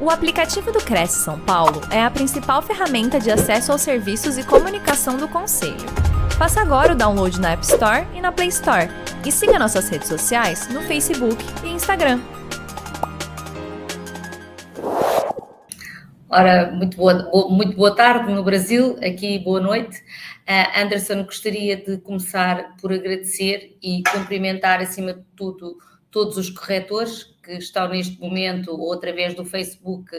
O aplicativo do Cresce São Paulo é a principal ferramenta de acesso aos serviços e comunicação do Conselho. Faça agora o download na App Store e na Play Store. E siga nossas redes sociais no Facebook e Instagram. Ora, muito boa, muito boa tarde no Brasil, aqui boa noite. Uh, Anderson, gostaria de começar por agradecer e cumprimentar, acima de tudo, todos os corretores que estão neste momento, ou através do Facebook,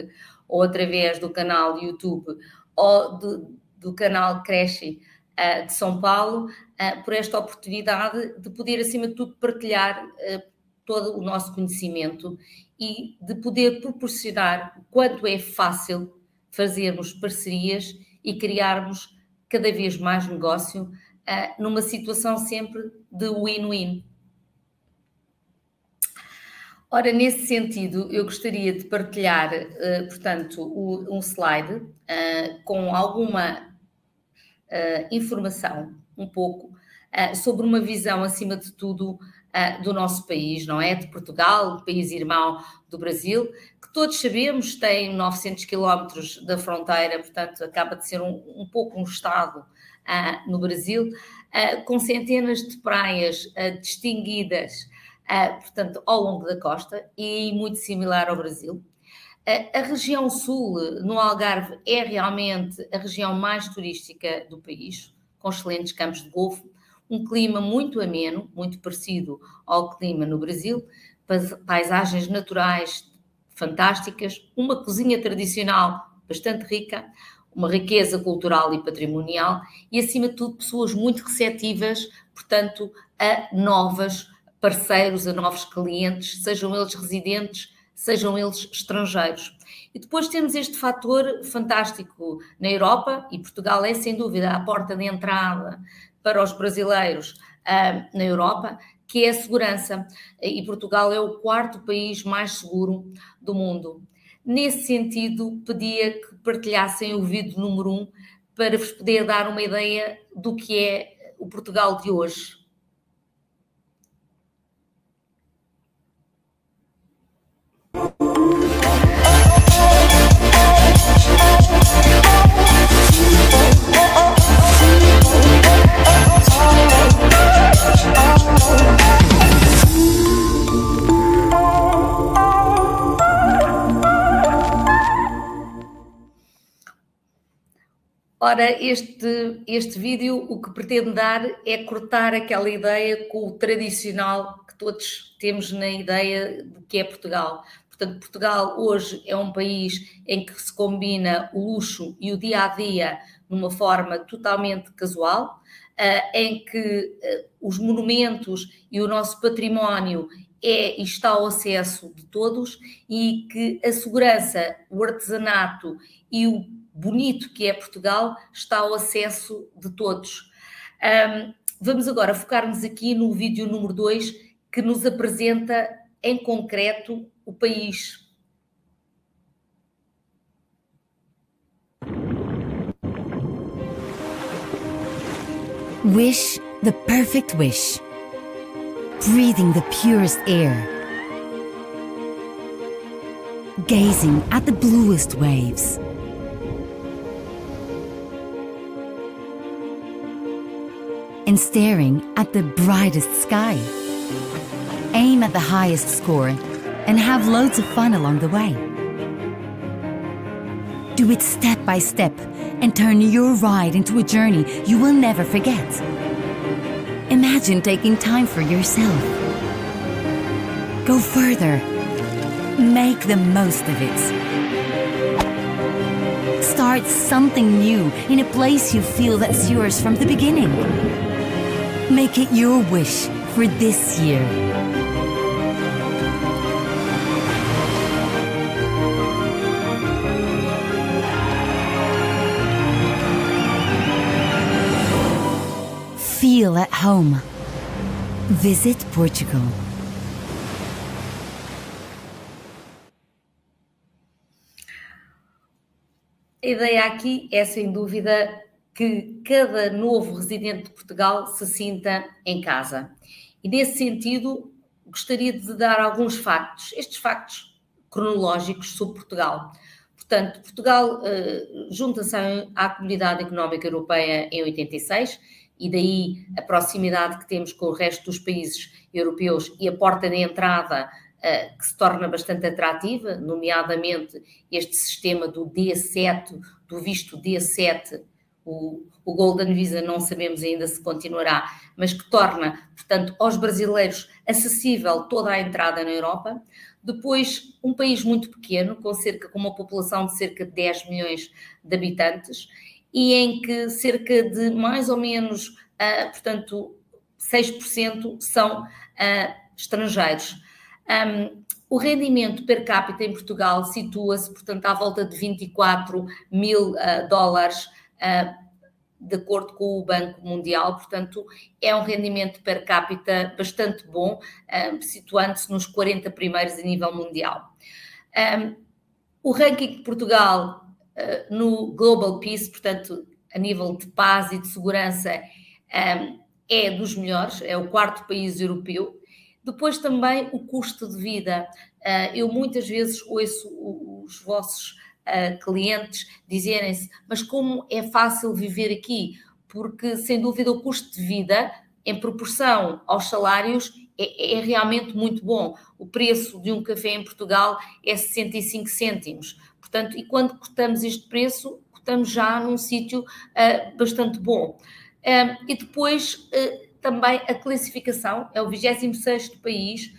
ou através do canal YouTube, ou do, do canal Cresce uh, de São Paulo, uh, por esta oportunidade de poder, acima de tudo, partilhar uh, todo o nosso conhecimento e de poder proporcionar quanto é fácil fazermos parcerias e criarmos cada vez mais negócio numa situação sempre de win-win Ora, nesse sentido, eu gostaria de partilhar, uh, portanto, o, um slide uh, com alguma uh, informação, um pouco, sobre uma visão, acima de tudo, do nosso país, não é? De Portugal, país irmão do Brasil, que todos sabemos tem 900 quilómetros da fronteira, portanto, acaba de ser um, um pouco um Estado no Brasil, com centenas de praias distinguidas portanto, ao longo da costa e muito similar ao Brasil. Uh, a região sul, no Algarve, é realmente a região mais turística do país, com excelentes campos de golfe, um clima muito ameno, muito parecido ao clima no Brasil, paisagens naturais fantásticas, uma cozinha tradicional bastante rica, uma riqueza cultural e patrimonial e, acima de tudo, pessoas muito receptivas, portanto, a novas parceiros, a novos clientes, sejam eles residentes, sejam eles estrangeiros. E depois temos este fator fantástico na Europa, e Portugal é sem dúvida a porta de entrada para os brasileiros uh, na Europa, que é a segurança. E Portugal é o quarto país mais seguro do mundo. Nesse sentido, pedia que partilhassem o vídeo número um para vos poder dar uma ideia do que é o Portugal de hoje. Ora, este, este vídeo o que pretende dar é cortar aquela ideia com o tradicional que todos temos na ideia de que é Portugal. Portanto, Portugal hoje é um país em que se combina o luxo e o dia a dia numa forma totalmente casual, eh, em que eh, os monumentos e o nosso património é e está ao acesso de todos e que a segurança, o artesanato e o bonito que é Portugal está ao acesso de todos. Vamos agora focar-nos aqui no vídeo número 2 que nos apresenta em concreto o país. Wish the perfect wish. Breathing the purest air. Gazing at the bluest waves. And staring at the brightest sky. Aim at the highest score and have loads of fun along the way. Do it step by step and turn your ride into a journey you will never forget. Imagine taking time for yourself. Go further. Make the most of it. Start something new in a place you feel that's yours from the beginning. Make it your wish for this year. Feel at home. Visit Portugal. A ideia aqui é, sem dúvida, que cada novo residente de Portugal se sinta em casa. E, nesse sentido, gostaria de dar alguns factos. Estes factos cronológicos sobre Portugal. Portanto, Portugal junta-se à Comunidade Económica Europeia em 86 e daí a proximidade que temos com o resto dos países europeus e a porta de entrada uh, que se torna bastante atrativa, nomeadamente este sistema do D7, do visto D7, o, o Golden Visa não sabemos ainda se continuará, mas que torna, portanto, aos brasileiros acessível toda a entrada na Europa. Depois, um país muito pequeno, com cerca com uma população de cerca de 10 milhões de habitantes, e em que cerca de mais ou menos, uh, portanto, 6% são uh, estrangeiros. Um, o rendimento per capita em Portugal situa-se, portanto, à volta de 24 mil uh, dólares, uh, de acordo com o Banco Mundial, portanto, é um rendimento per capita bastante bom, uh, situando-se nos 40 primeiros a nível mundial. Um, o ranking de Portugal no Global Peace, portanto, a nível de paz e de segurança, um, é dos melhores, é o quarto país europeu. Depois também o custo de vida. Uh, eu muitas vezes ouço os vossos uh, clientes dizerem-se, mas como é fácil viver aqui? Porque, sem dúvida, o custo de vida, em proporção aos salários, é, é realmente muito bom. O preço de um café em Portugal é 65 cêntimos. Portanto, e quando cortamos este preço, cortamos já num sítio uh, bastante bom. Um, e depois uh, também a classificação, é o 26 país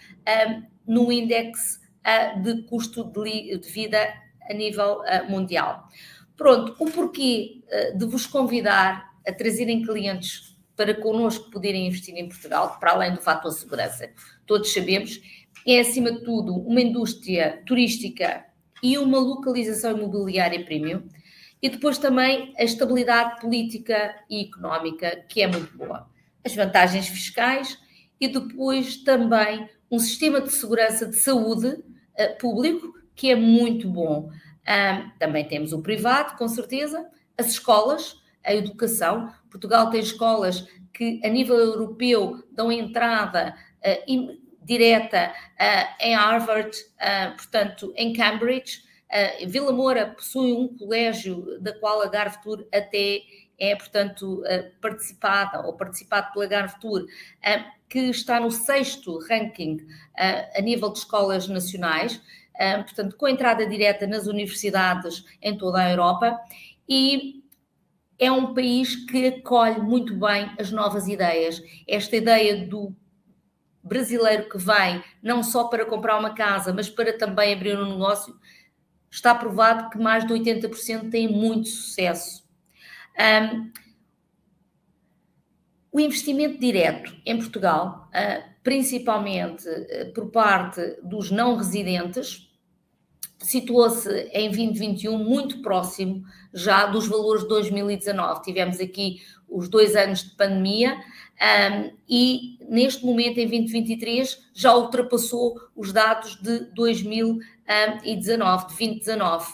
um, no índice uh, de custo de, de, vida a nível mundial. Pronto, o porquê de vos convidar a trazerem clientes para connosco poderem investir em Portugal, para além do fator segurança, todos sabemos, é acima de tudo uma indústria turística e uma localização imobiliária premium e depois também a estabilidade política e económica, que é muito boa. As vantagens fiscais e depois também um sistema de segurança de saúde uh, público, que é muito bom. Também temos o privado, com certeza, as escolas, a educação. Portugal tem escolas que, a nível europeu, dão entrada uh, direta uh, em Harvard, portanto, em Cambridge Uh, Vila Moura possui um colégio da qual a Garvetur até é, portanto, participada ou participado pela Garvetur, uh, que está no sexto ranking a nível de escolas nacionais, portanto, com entrada direta nas universidades em toda a Europa, e é um país que acolhe muito bem as novas ideias. Esta ideia do brasileiro que vem não só para comprar uma casa, mas para também abrir um negócio, está provado que mais de 80% têm muito sucesso. Um, o investimento direto em Portugal, uh, principalmente uh, por parte dos não residentes, situou-se em 2021 muito próximo já dos valores de 2019. Tivemos aqui os dois anos de pandemia um, e neste momento, em 2023, já ultrapassou os dados de 2019, de 2019.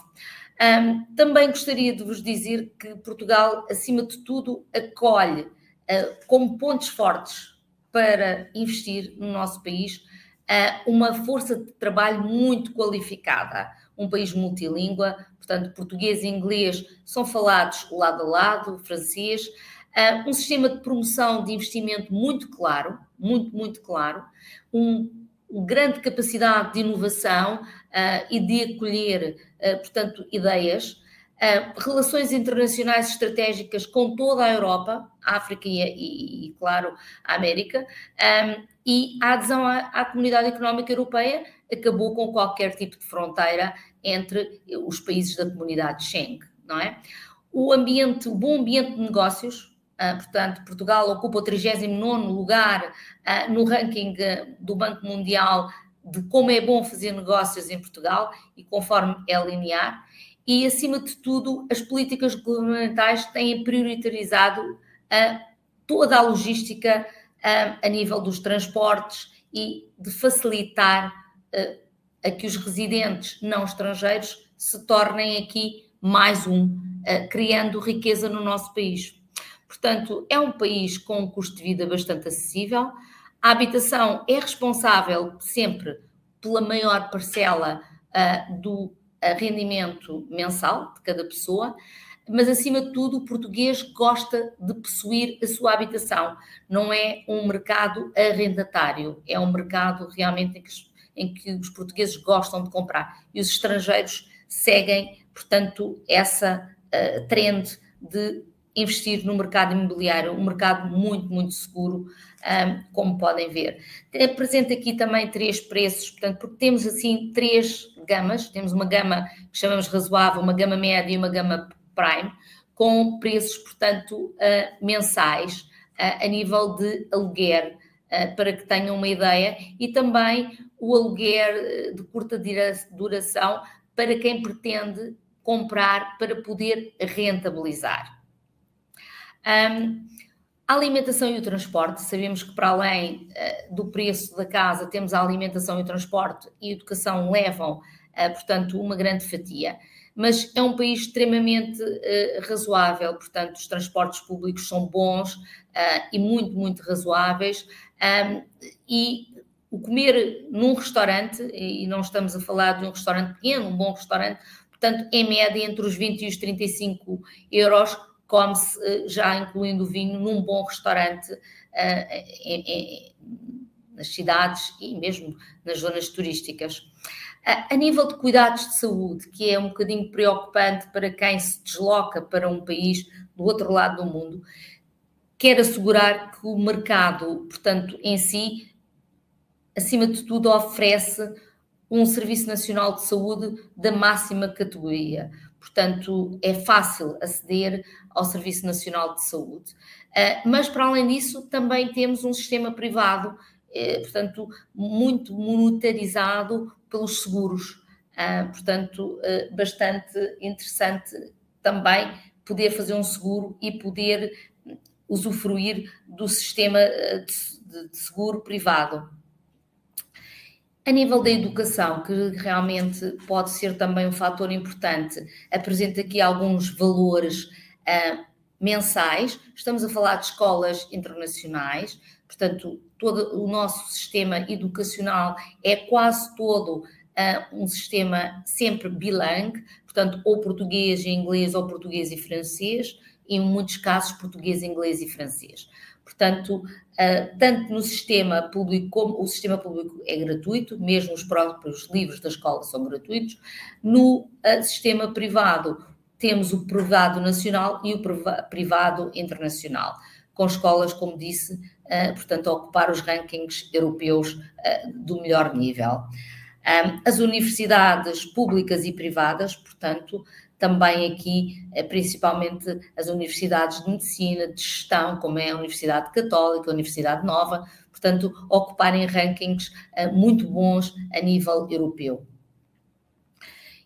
Um, também gostaria de vos dizer que Portugal, acima de tudo, acolhe uh, como pontos fortes para investir no nosso país uh, uma força de trabalho muito qualificada. Um país multilíngua, portanto, português e inglês são falados lado a lado, francês, um sistema de promoção de investimento muito claro, muito, muito claro, um, uma grande capacidade de inovação uh, e de acolher, uh, portanto, ideias, relações internacionais estratégicas com toda a Europa, África e, e, e claro, a América, um, e a adesão à, à comunidade económica europeia acabou com qualquer tipo de fronteira entre os países da comunidade Schengen, não é? O ambiente, o bom ambiente de negócios, Uh, portanto, Portugal ocupa o 39 lugar uh, no ranking uh, do Banco Mundial de como é bom fazer negócios em Portugal e conforme é linear. E, acima de tudo, as políticas governamentais têm priorizado toda a logística a nível dos transportes e de facilitar a que os residentes não estrangeiros se tornem aqui mais um, criando riqueza no nosso país. Portanto, é um país com um custo de vida bastante acessível. A habitação é responsável sempre pela maior parcela uh, do rendimento mensal de cada pessoa, mas acima de tudo o português gosta de possuir a sua habitação. Não é um mercado arrendatário, é um mercado realmente em que, em que os portugueses gostam de comprar e os estrangeiros seguem, portanto, essa uh, trend de investir no mercado imobiliário, um mercado muito, muito seguro, um, como podem ver. Apresento aqui também três preços, portanto, porque temos assim três gamas, temos uma gama que chamamos razoável, uma gama média e uma gama prime, com preços, portanto, uh, mensais uh, a nível de aluguer, uh, para que tenham uma ideia, e também o aluguer de curta duração para quem pretende comprar para poder rentabilizar. Um, a alimentação e o transporte, sabemos que para além uh, do preço da casa, temos a alimentação e o transporte e a educação levam, uh, portanto, uma grande fatia. Mas é um país extremamente uh, razoável, portanto, os transportes públicos são bons e muito, muito razoáveis. Um, e o comer num restaurante, e não estamos a falar de um restaurante pequeno, um bom restaurante, portanto, em média entre os 20 e os 35 euros, come-se, eh, já incluindo o vinho, num bom restaurante uh, nas cidades e mesmo nas zonas turísticas. A nível de cuidados de saúde, que é um bocadinho preocupante para quem se desloca para um país do outro lado do mundo, quer assegurar que o mercado, portanto, em si, acima de tudo, oferece um Serviço Nacional de Saúde da máxima categoria. Portanto, é fácil aceder ao Serviço Nacional de Saúde. Ah, mas, para além disso, também temos um sistema privado, eh, portanto, muito monetarizado pelos seguros. Ah, portanto, ah, bastante interessante também poder fazer um seguro e poder usufruir do sistema de seguro privado. A nível da educação, que realmente pode ser também um fator importante, apresenta aqui alguns valores uh, mensais. Estamos a falar de escolas internacionais, portanto, todo o nosso sistema educacional é quase todo uh, um sistema sempre bilingue, portanto, ou português e inglês, ou português e francês, e em muitos casos português, inglês e francês. Portanto, uh, tanto no sistema público como o sistema público é gratuito, mesmo os próprios livros da escola são gratuitos. No uh, sistema privado, temos o privado nacional e o privado internacional, com escolas, como disse, uh, portanto, a ocupar os rankings europeus do melhor nível. Um, as universidades públicas e privadas, portanto, também aqui, eh, principalmente as universidades de medicina, de gestão, como é a Universidade Católica, a Universidade Nova, portanto, ocuparem rankings eh, muito bons a nível europeu.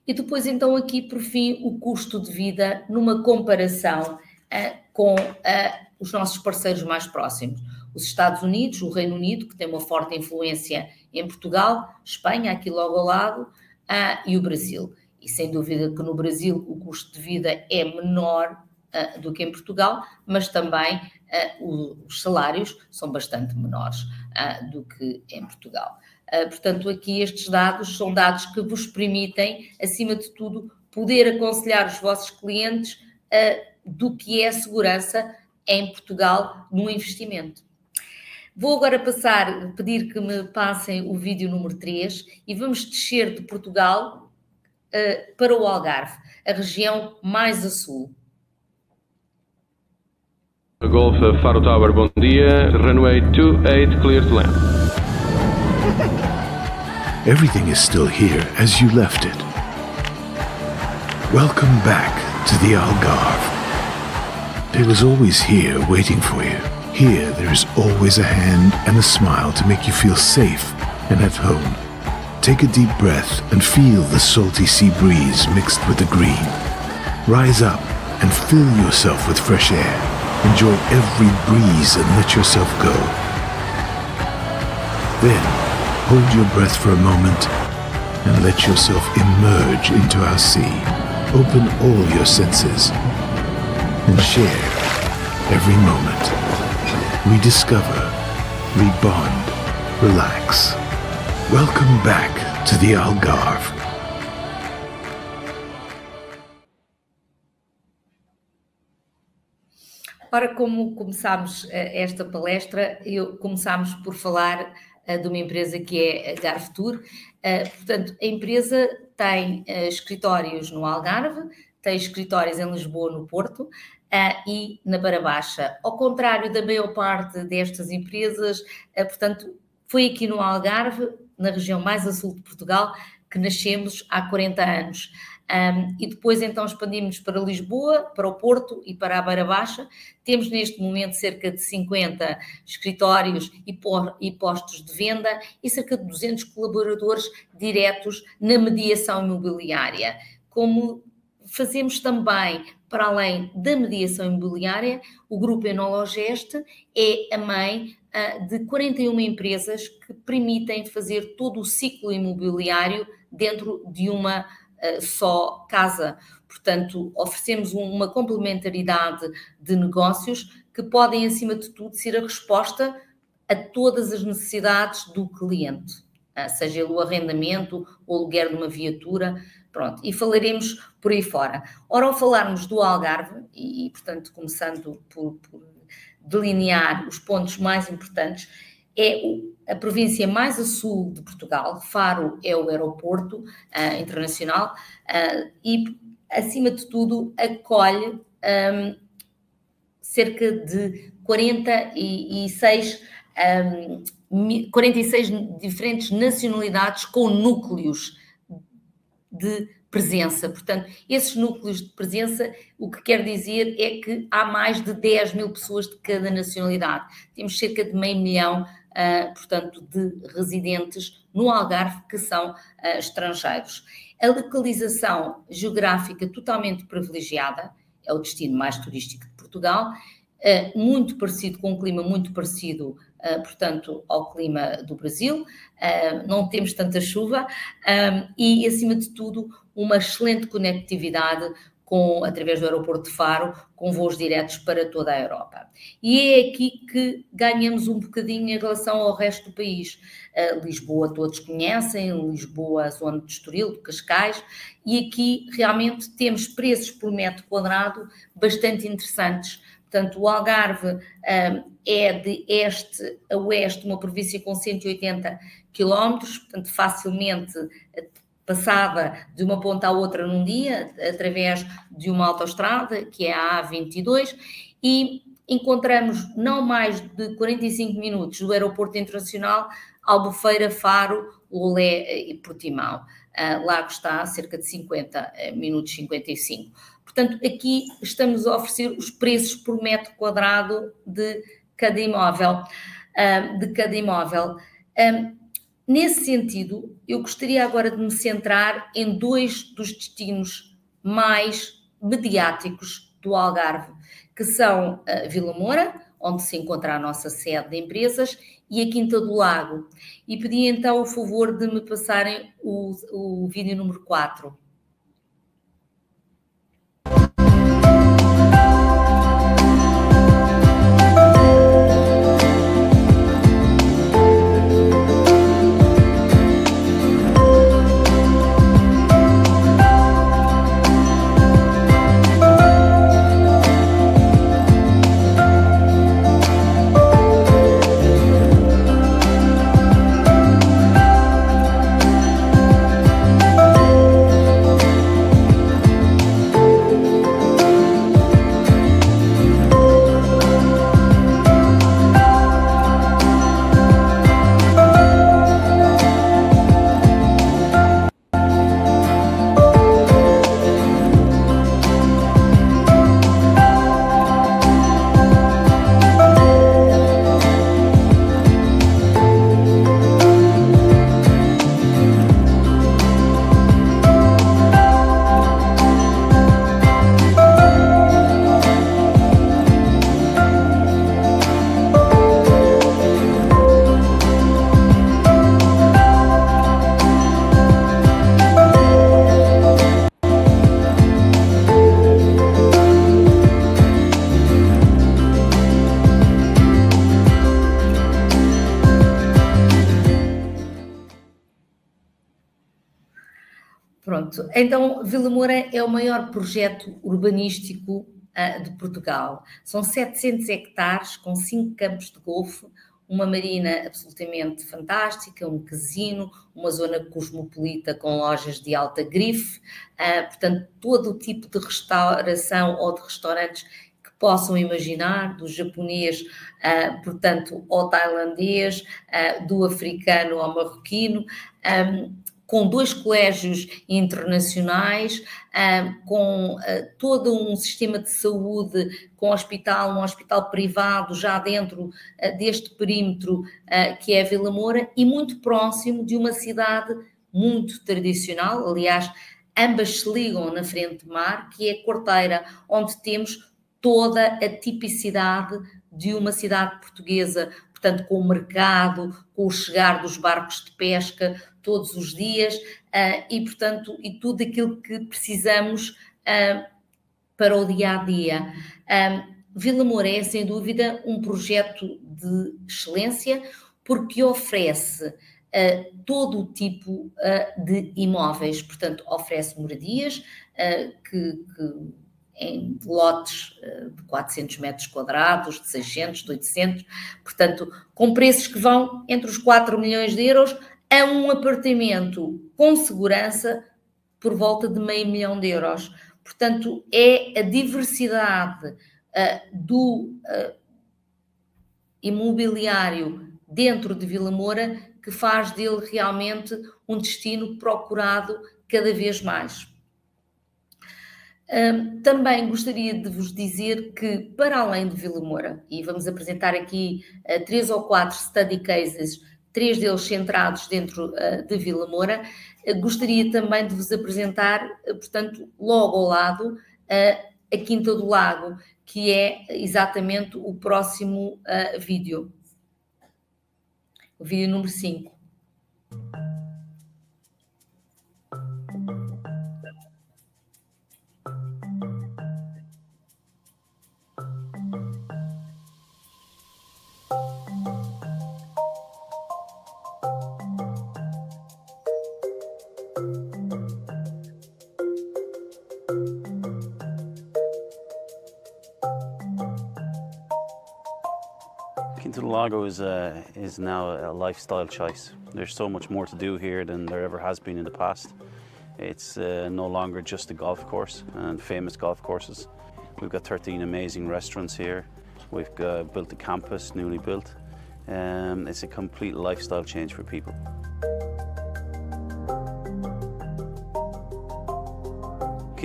E depois, então, aqui, por fim, o custo de vida numa comparação uh, com os nossos parceiros mais próximos. Os Estados Unidos, o Reino Unido, que tem uma forte influência em Portugal, Espanha, aqui logo ao lado, e o Brasil e sem dúvida que no Brasil o custo de vida é menor uh, do que em Portugal, mas também uh, os salários são bastante menores uh, do que em Portugal. portanto, aqui estes dados são dados que vos permitem, acima de tudo, poder aconselhar os vossos clientes do que é a segurança em Portugal no investimento. Vou agora passar, pedir que me passem o vídeo número 3 e vamos descer de Portugal uh, para o Algarve, a região mais a sul. Golf Faro Tower, bom dia. Runway 28, clear to land. Everything is still here as you left it. Welcome back to the Algarve. It was always here waiting for you. Here, there is always a hand and a smile to make you feel safe and at home. Take a deep breath and feel the salty sea breeze mixed with the green. Rise up and fill yourself with fresh air. Enjoy every breeze and let yourself go. Then, hold your breath for a moment and let yourself emerge into our sea. Open all your senses and share every moment. Rediscover, rebond, relax. Welcome back to the Algarve. Ora, como começámos eh, esta palestra, eu, começámos por falar eh, de uma empresa que é a Garfutur. Tour. Eh, portanto, a empresa tem escritórios no Algarve, tem escritórios em Lisboa, no Porto e na Barabaixa. Ao contrário da maior parte destas empresas, portanto, foi aqui no Algarve na região mais a sul de Portugal, que nascemos há 40 anos. Um, e depois então expandimos para Lisboa, para o Porto e para a Beira Baixa. Temos neste momento cerca de 50 escritórios e, e postos de venda e cerca de 200 colaboradores diretos na mediação imobiliária. Como fazemos também, para além da mediação imobiliária, o Grupo Enologeste é a mãe uh, de 41 empresas que permitem fazer todo o ciclo imobiliário dentro de uma eh, só casa. Portanto, oferecemos uma complementaridade de negócios que podem, acima de tudo, ser a resposta a todas as necessidades do cliente, eh, seja ele o arrendamento, o aluguer de uma viatura, pronto, e falaremos por aí fora. Ora, ao falarmos do Algarve, e, portanto, começando por, por delinear os pontos mais importantes, é a província mais a sul de Portugal. Faro é o aeroporto uh, internacional uh, e, acima de tudo, acolhe um, cerca de 46, um, 46 diferentes nacionalidades com núcleos de presença. Portanto, esses núcleos de presença, o que quer dizer é que há mais de 10 mil pessoas de cada nacionalidade. Temos cerca de meio milhão uh, portanto, de residentes no Algarve que são uh, estrangeiros. A localização geográfica totalmente privilegiada, é o destino mais turístico de Portugal, uh, muito parecido com um clima muito parecido portanto, ao clima do Brasil, uh, não temos tanta chuva um, e, acima de tudo, uma excelente conectividade com, através do aeroporto de Faro, com voos diretos para toda a Europa. E é aqui que ganhamos um bocadinho em relação ao resto do país. Lisboa todos conhecem, Lisboa, zona de Estoril, de Cascais, e aqui realmente temos preços por metro quadrado bastante interessantes. Portanto, o Algarve é de este a oeste uma província com 180 quilómetros, portanto, facilmente passava de uma ponta à outra num dia, através de uma autoestrada, que é a A22, e encontramos não mais de 45 minutos do aeroporto internacional Albufeira, Faro, Lolé e Portimão. Uh, Lago está cerca de 50 eh, minutos, 55. Portanto, aqui estamos a oferecer os preços por metro quadrado de cada imóvel. Uh, de cada imóvel. Um, Nesse sentido, eu gostaria agora de me centrar em dois dos destinos mais mediáticos do Algarve, que são a Vila Moura, onde se encontra a nossa sede de empresas, e a Quinta do Lago. E pedi então o favor de me passarem o, o vídeo número 4. Vila Moura é o maior projeto urbanístico uh, de Portugal. São 700 hectares com cinco campos de golfe, uma marina absolutamente fantástica, um casino, uma zona cosmopolita com lojas de alta grife, uh, portanto, todo o tipo de restauração ou de restaurantes que possam imaginar, do japonês, uh, portanto, ao tailandês, uh, do africano ao marroquino. Um, com dois colégios internacionais, com ah, todo um sistema de saúde, com hospital, um hospital privado já dentro ah, deste perímetro ah, que é Vila Moura e muito próximo de uma cidade muito tradicional, aliás, ambas se ligam na frente de mar, que é Corteira, onde temos toda a tipicidade de uma cidade portuguesa, portanto, com o mercado, com o chegar dos barcos de pesca todos os dias uh, e, portanto, e tudo aquilo que precisamos uh, para o dia a dia. Um, Vila Moura é, sem dúvida, um projeto de excelência porque oferece uh, todo o tipo de imóveis, portanto, oferece moradias que, que em lotes eh, de 400 metros quadrados, de 600, de 800, portanto, com preços que vão entre os 4 milhões de euros a um apartamento com segurança por volta de meio milhão de euros. Portanto, é a diversidade uh, do uh, imobiliário dentro de Vila Moura que faz dele realmente um destino procurado cada vez mais. Um, também gostaria de vos dizer que, para além de Vila Moura, e vamos apresentar aqui uh, três ou quatro study cases, três deles centrados dentro uh, de Vila Moura, uh, gostaria também de vos apresentar, portanto, logo ao lado, a Quinta do Lago, que é exatamente o próximo vídeo. O vídeo número 5. Lago is, a, is now a lifestyle choice. There's so much more to do here than there ever has been in the past. It's uh, no longer just a golf course and famous golf courses. We've got 13 amazing restaurants here. We've got, built a campus, newly built. Um, it's a complete lifestyle change for people.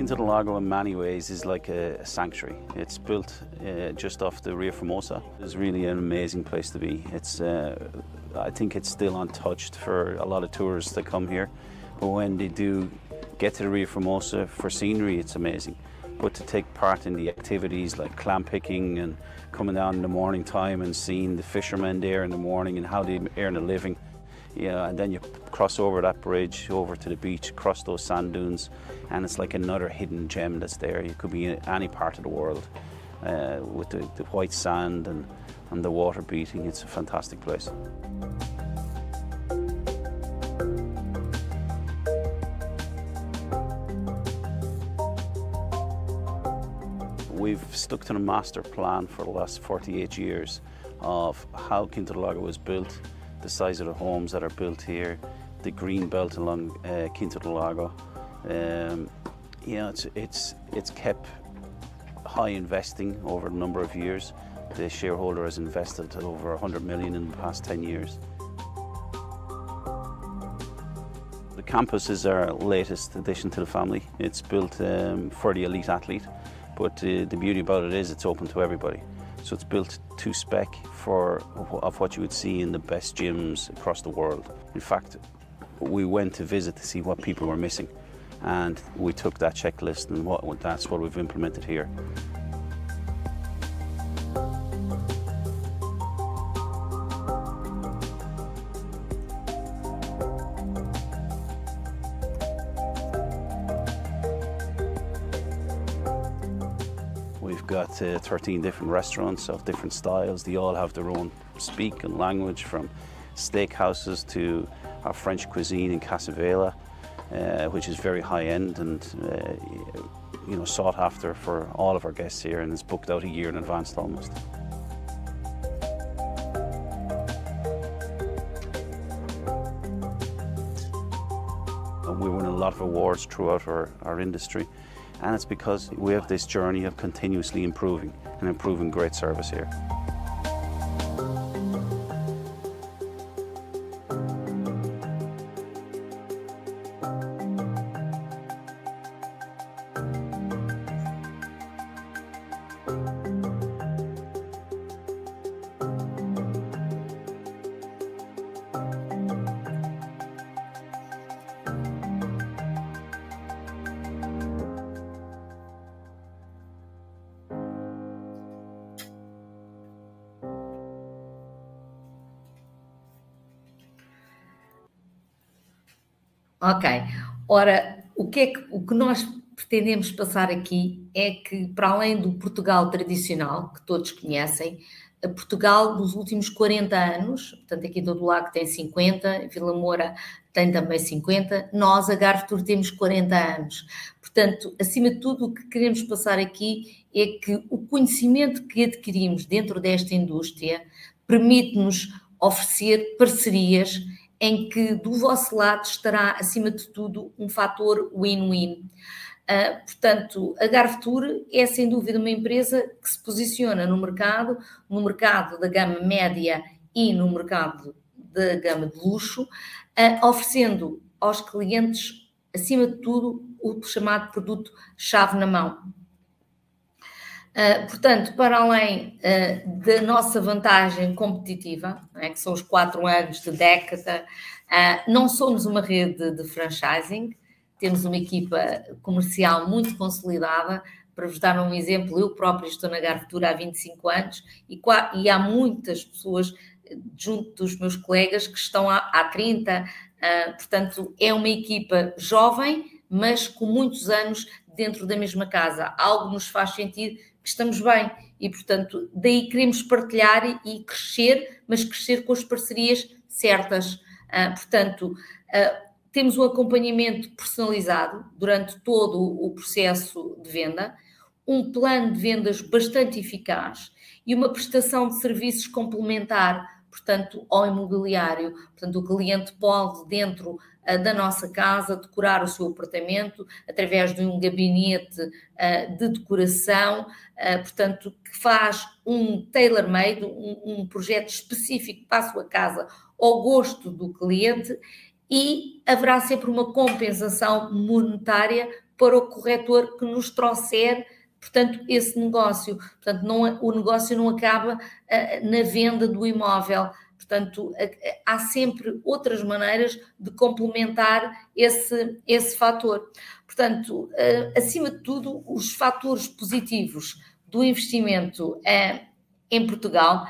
Quinta del in many ways is like a, a sanctuary. It's built uh, just off the Rio Formosa. It's really an amazing place to be. It's, uh, I think it's still untouched for a lot of tourists that come here. But when they do get to the Rio Formosa for scenery, it's amazing. But to take part in the activities like clam picking and coming down in the morning time and seeing the fishermen there in the morning and how they earn a living, yeah, and then you cross over that bridge over to the beach, across those sand dunes, and it's like another hidden gem that's there. You could be in any part of the world uh, with the, the white sand and, and the water beating. It's a fantastic place. We've stuck to the master plan for the last 48 years of how Quinta was built, the size of the homes that are built here, the green belt along uh, Quinta Lago. Um, you know, it's, it's, it's kept high investing over a number of years. The shareholder has invested over 100 million in the past 10 years. The campus is our latest addition to the family. It's built um, for the elite athlete, but uh, the beauty about it is it's open to everybody. So it's built to spec for of what you would see in the best gyms across the world. In fact, we went to visit to see what people were missing, and we took that checklist, and what, that's what we've implemented here. Uh, 13 different restaurants of different styles. They all have their own speak and language from steakhouses to our French cuisine in Casavela, uh, which is very high end and uh, you know, sought after for all of our guests here and is booked out a year in advance almost. We win a lot of awards throughout our, our industry and it's because we have this journey of continuously improving and improving great service here. Que, é que, o que nós pretendemos passar aqui é que, para além do Portugal tradicional, que todos conhecem, Portugal nos últimos 40 anos, portanto aqui do Lago tem 50, Vila Moura tem também 50, nós, a Garfitur, temos 40 anos. Portanto, acima de tudo, o que queremos passar aqui é que o conhecimento que adquirimos dentro desta indústria permite-nos oferecer parcerias em que do vosso lado estará, acima de tudo, um fator win-win. Uh, portanto, a Garvetur é sem dúvida uma empresa que se posiciona no mercado, no mercado da gama média e no mercado da gama de luxo, uh, oferecendo aos clientes, acima de tudo, o chamado produto chave na mão. Uh, portanto, para além uh, da nossa vantagem competitiva, é, que são os quatro anos de década, uh, não somos uma rede de franchising, temos uma equipa comercial muito consolidada. Para vos dar um exemplo, eu próprio estou na Garvetura há 25 anos e, e, há muitas pessoas junto dos meus colegas que estão há, há 30. portanto, é uma equipa jovem, mas com muitos anos dentro da mesma casa. Algo nos faz sentir que estamos bem e, portanto, daí queremos partilhar e crescer, mas crescer com as parcerias certas. Uh, portanto, uh, temos um acompanhamento personalizado durante todo o processo de venda, um plano de vendas bastante eficaz e uma prestação de serviços complementar portanto, ao imobiliário. Portanto, o cliente pode, dentro da nossa casa, decorar o seu apartamento através de um gabinete uh, de decoração, uh, portanto, que faz um tailor-made, um, um projeto específico para a sua casa ao gosto do cliente e haverá sempre uma compensação monetária para o corretor que nos trouxer portanto, esse negócio. Portanto, não, o negócio não acaba uh, na venda do imóvel. Portanto, há sempre outras maneiras de complementar esse, esse fator. Portanto, acima de tudo, os fatores positivos do investimento em Portugal,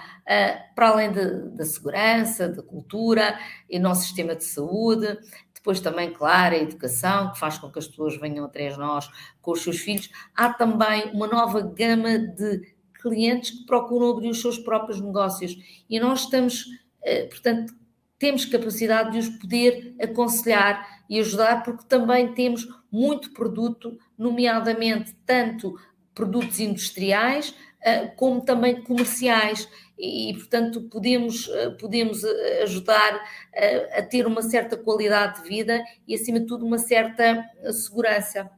para além da segurança, da cultura e nosso sistema de saúde, depois também, claro, a educação, que faz com que as pessoas venham atrás de nós com os seus filhos. Há também uma nova gama de clientes que procuram abrir os seus próprios negócios e nós estamos, eh, portanto, temos capacidade de os poder aconselhar e ajudar, porque também temos muito produto, nomeadamente tanto produtos industriais eh, como também comerciais e, portanto, podemos, eh, podemos ajudar a, a ter uma certa qualidade de vida e, acima de tudo, uma certa segurança.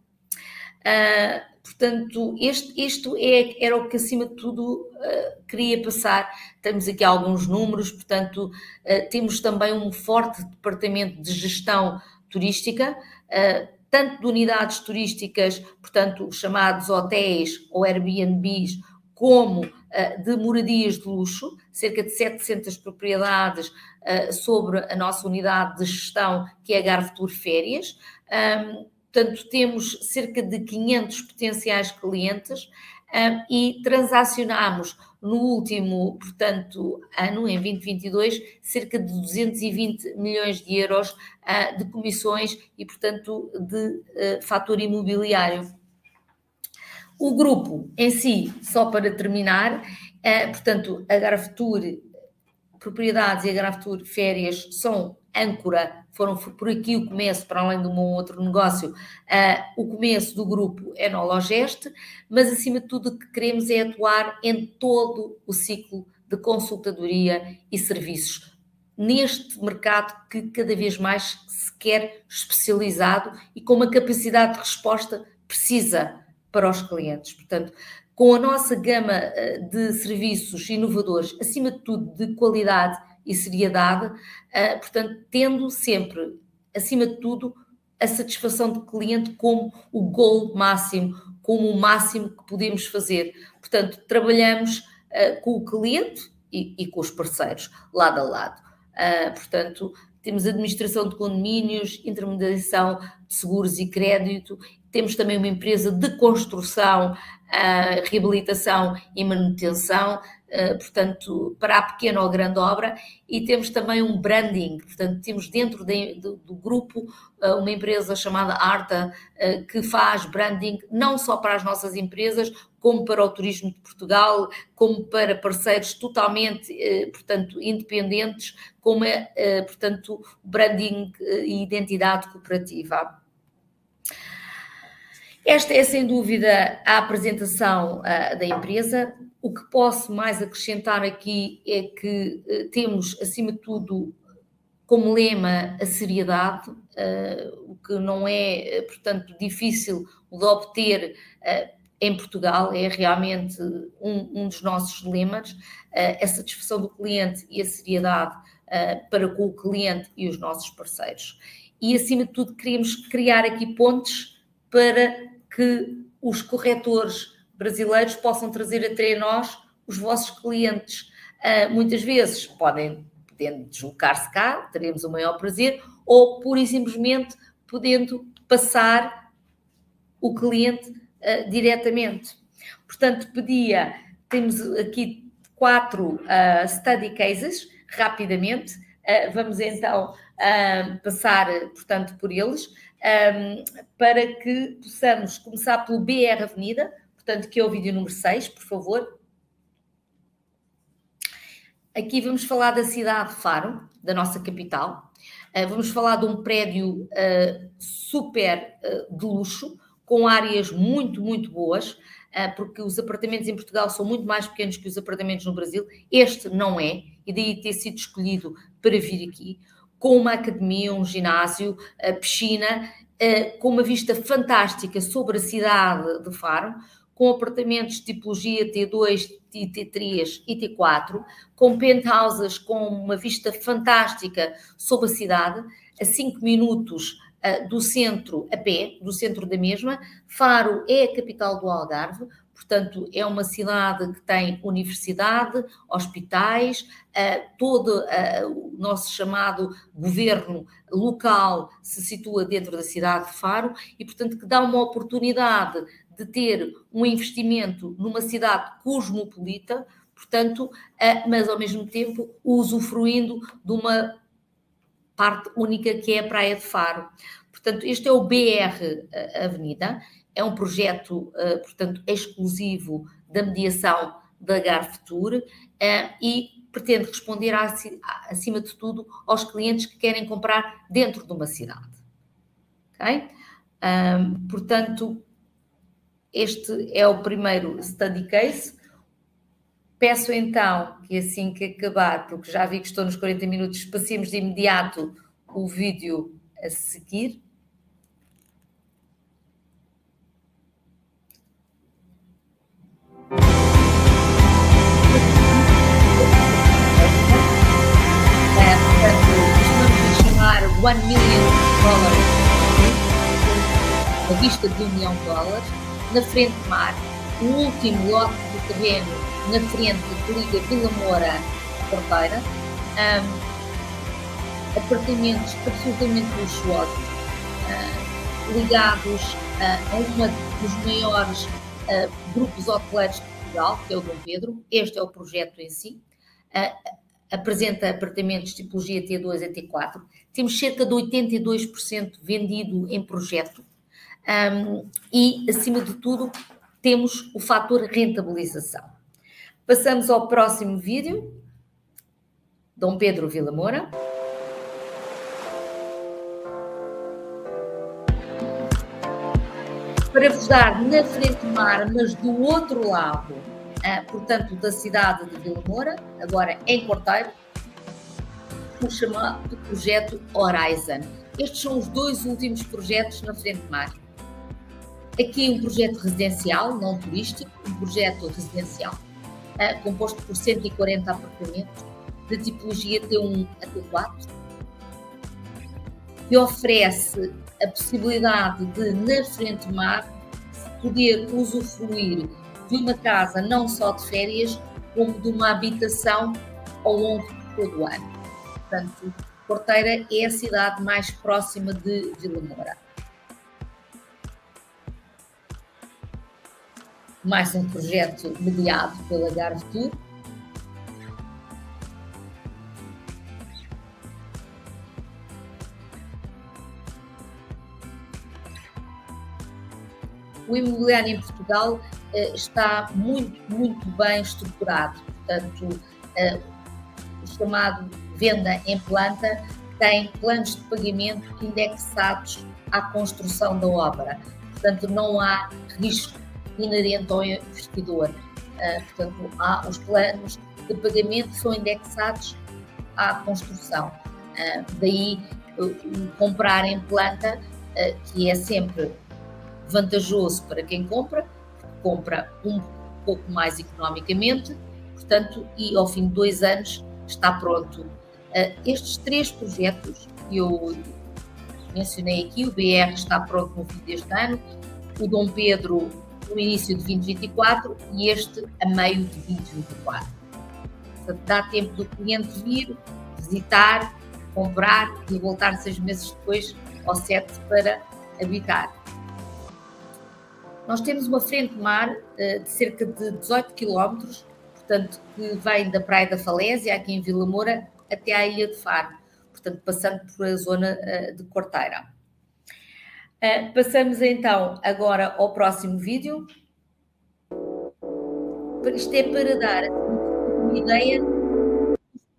Uh, portanto, este, isto é, era o que, acima de tudo, uh, queria passar. Temos aqui alguns números, portanto, uh, temos também um forte departamento de gestão turística, tanto de unidades turísticas, portanto, chamados hotéis ou Airbnbs, como uh, de moradias de luxo, cerca de 700 propriedades uh, sobre a nossa unidade de gestão, que é a Garvetur Férias. Um, portanto, temos cerca de 500 potenciais clientes um, e transacionamos no último, portanto, ano, em 2022, cerca de 220 milhões de euros uh, de comissões e, portanto, de fator imobiliário. O grupo em si, só para terminar, é, portanto, a Graftur Propriedades e a Graftur Férias são âncora foram por aqui o começo, para além de um outro negócio, uh, o começo do grupo Enologeste, mas acima de tudo o que queremos é atuar em todo o ciclo de consultadoria e serviços, neste mercado que cada vez mais se quer especializado e com uma capacidade de resposta precisa para os clientes. Portanto, com a nossa gama ah, de serviços inovadores, acima de tudo de qualidade e seriedade, uh, portanto, tendo sempre, acima de tudo, a satisfação do cliente como o gol máximo, como o máximo que podemos fazer. Portanto, trabalhamos uh, com o cliente e, e, com os parceiros, lado a lado. Uh, portanto, temos administração de condomínios, intermediação de seguros e crédito, temos também uma empresa de construção, uh, reabilitação e manutenção, portanto, para a pequena ou grande obra, e temos também um branding, portanto, temos dentro de, do, do, grupo uh, uma empresa chamada Arta, uh, que faz branding não só para as nossas empresas, como para o turismo de Portugal, como para parceiros totalmente, portanto, independentes, como é, portanto, branding e identidade cooperativa. Esta é, sem dúvida, a apresentação da empresa. O que posso mais acrescentar aqui é que uh, temos, acima de tudo, como lema a seriedade, uh, o que não é, portanto, difícil de obter em Portugal, é realmente um, um dos nossos lemas, a satisfação do cliente e a seriedade para com o cliente e os nossos parceiros. E, acima de tudo, queremos criar aqui pontes para que os corretores brasileiros possam trazer até nós os vossos clientes. Uh, muitas vezes podem podendo deslocar-se cá, teremos o maior prazer, ou pura e simplesmente podendo passar o cliente uh, diretamente. Portanto, pedia, temos aqui quatro uh, study cases, rapidamente, uh, vamos então passar, portanto, por eles um, para que possamos começar pelo BR Avenida, portanto, que é o vídeo número 6, por favor. Aqui vamos falar da cidade de Faro, da nossa capital. Uh, vamos falar de um prédio uh, super uh, de luxo, com áreas muito, muito boas, porque os apartamentos em Portugal são muito mais pequenos que os apartamentos no Brasil. Este não é, e daí ter sido escolhido para vir aqui com uma academia, um ginásio, piscina, com uma vista fantástica sobre a cidade de Faro, com apartamentos de tipologia T2, T3 e T4, com penthouses com uma vista fantástica sobre a cidade, a 5 minutos uh, do centro, a pé, do centro da mesma. Faro é a capital do Algarve, Portanto, é uma cidade que tem universidade, hospitais, uh, todo uh, o nosso chamado governo local se situa dentro da cidade de Faro e, portanto, que dá uma oportunidade de ter um investimento numa cidade cosmopolita, portanto, mas ao mesmo tempo usufruindo de uma parte única que é a Praia de Faro. Portanto, este é o BR Avenida é um projeto, uh, portanto, exclusivo da mediação da Garfetur uh, e pretende responder, acima de tudo, aos clientes que querem comprar dentro de uma cidade. Ok? Um, portanto, este é o primeiro study case. Peço então que assim que acabar, porque já vi que estou nos 40 minutos, passemos de imediato o vídeo a seguir. One Million Dollars, a vista de um milhão de dólares, na frente de mar, o último lote de terreno na frente que liga Vila Moura Porteira, um, apartamentos absolutamente luxuosos, uh, ligados uh, a um dos maiores uh, grupos hoteleiros de Portugal, que é o Dom Pedro. Este é o projeto em si. Uh, apresenta apartamentos tipologia T2 e T4. Temos cerca de 82% vendido em projeto um, e, acima de tudo, temos o fator rentabilização. Passamos ao próximo vídeo. Dom Pedro Vila Moura. Para vos dar na frente do mar, mas do outro lado, ah, portanto, da cidade de Vila Moura, agora em Corteiro, o chamado projeto Horizon. Estes são os dois últimos projetos na frente do mar. Aqui um projeto residencial, não turístico, um projeto residencial, uh, composto por 140 apartamentos, de tipologia T1 a T4, que oferece a possibilidade de, na frente mar, poder usufruir de uma casa não só de férias, como de uma habitação ao longo de todo o ano. Portanto, Porteira é a cidade mais próxima de Vila Moura. Mais um projeto mediado pela Garve Tour, o imobiliário em Portugal eh, está muito, muito bem estruturado. Portanto, eh, o chamado venda em planta tem planos de pagamento indexados à construção da obra. Portanto, não há risco inerente ao investidor. Eh, portanto, há, os planos de pagamento são indexados à construção. daí, comprar em planta, que é sempre vantajoso para quem compra, compra um pouco mais economicamente, portanto, e ao fim de dois anos está pronto. Uh, estes três projetos que eu mencionei aqui, o BR está pronto no fim deste ano, o Dom Pedro no início de 2024 e este a meio de 2024. Portanto, dá tempo do cliente vir, visitar, comprar e voltar seis meses depois ao set para habitar. Nós temos uma frente mar uh, de cerca de 18 quilómetros, portanto, que vem da Praia da Falésia, aqui em Vila Moura, até à Ilha de Faro, portanto, passando por a zona uh, de Corteira. Uh, passamos então agora ao próximo vídeo. Isto é para dar uma ideia dos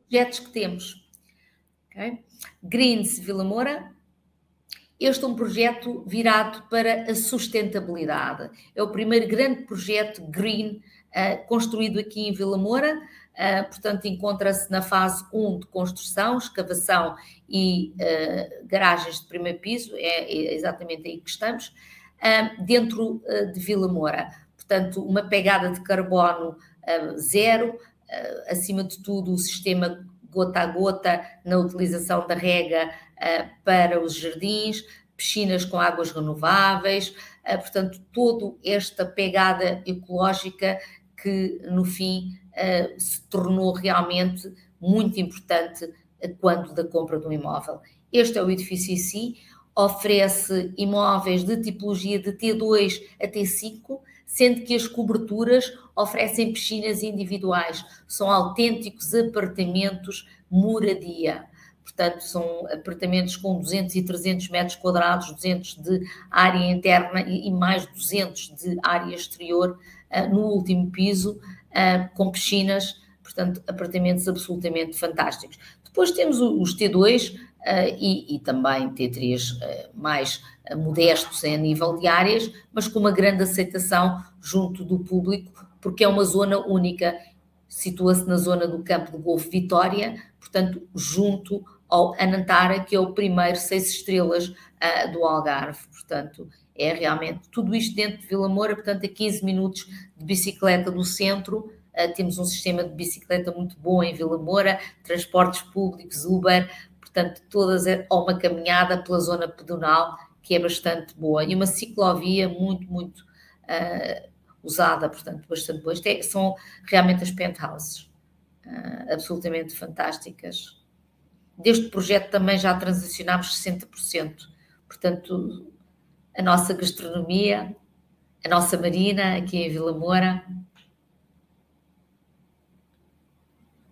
projetos que temos. Okay? Greens Vila Moura, este é um projeto virado para a sustentabilidade. É o primeiro grande projeto green uh, construído aqui em Vila Moura. Uh, portanto, encontra-se na fase 1 de construção, escavação e uh, garagens de primeiro piso, é, é, exatamente aí que estamos, dentro de Vila Moura. Portanto, uma pegada de carbono zero, acima de tudo, o sistema gota a gota na utilização da rega uh, para os jardins, piscinas com águas renováveis, uh, portanto, toda esta pegada ecológica que, no fim, uh, se tornou realmente muito importante quando da compra do imóvel. Este é o edifício em si, oferece imóveis de tipologia de T2 a T5, sendo que as coberturas oferecem piscinas individuais, são autênticos apartamentos moradia. Portanto, são apartamentos com 200 e 300 metros quadrados, 200 de área interna e, mais 200 de área exterior uh, no último piso, uh, com piscinas, portanto, apartamentos absolutamente fantásticos. Depois temos os T2 uh, e, também T3 mais modestos em nível de áreas, mas com uma grande aceitação junto do público, porque é uma zona única situa-se na zona do campo do Golfo Vitória, portanto, junto ao Anantara, que é o primeiro seis estrelas do Algarve. Portanto, é realmente tudo isto dentro de Vila Moura, portanto, a 15 minutos de bicicleta do centro. Uh, temos um sistema de bicicleta muito bom em Vila Moura, transportes públicos, Uber, portanto, todas é, uma caminhada pela zona pedonal, que é bastante boa, e uma ciclovia muito, muito uh, usada, portanto, bastante boa. É, são realmente as penthouses, uh, absolutamente fantásticas. Deste projeto também já transacionámos 60%. Portanto, a nossa gastronomia, a nossa marina aqui em Vila Moura.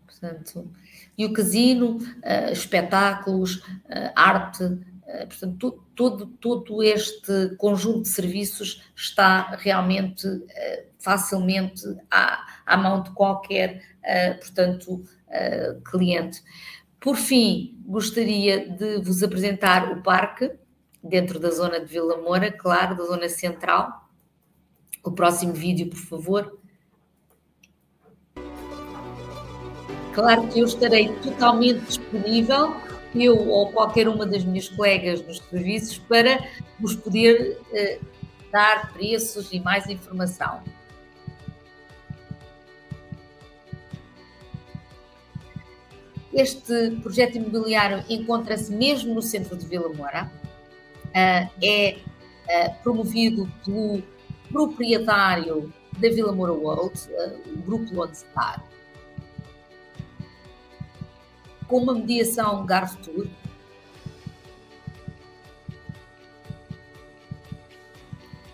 Portanto, e o casino, uh, espetáculos, uh, arte, uh, portanto, todo, todo este conjunto de serviços está realmente facilmente à, à, mão de qualquer, portanto, cliente. Por fim, gostaria de vos apresentar o parque. Dentro da zona de Vila Moura, claro, da zona central. O próximo vídeo, por favor. Claro que eu estarei totalmente disponível, eu ou qualquer uma das minhas colegas nos serviços, para vos poder eh, dar preços e mais informação. Este projeto imobiliário encontra-se mesmo no centro de Vila Moura, é uh, promovido pelo proprietário da Vila Moura World, uh, o Grupo Lone Star, com uma mediação Garf Tour.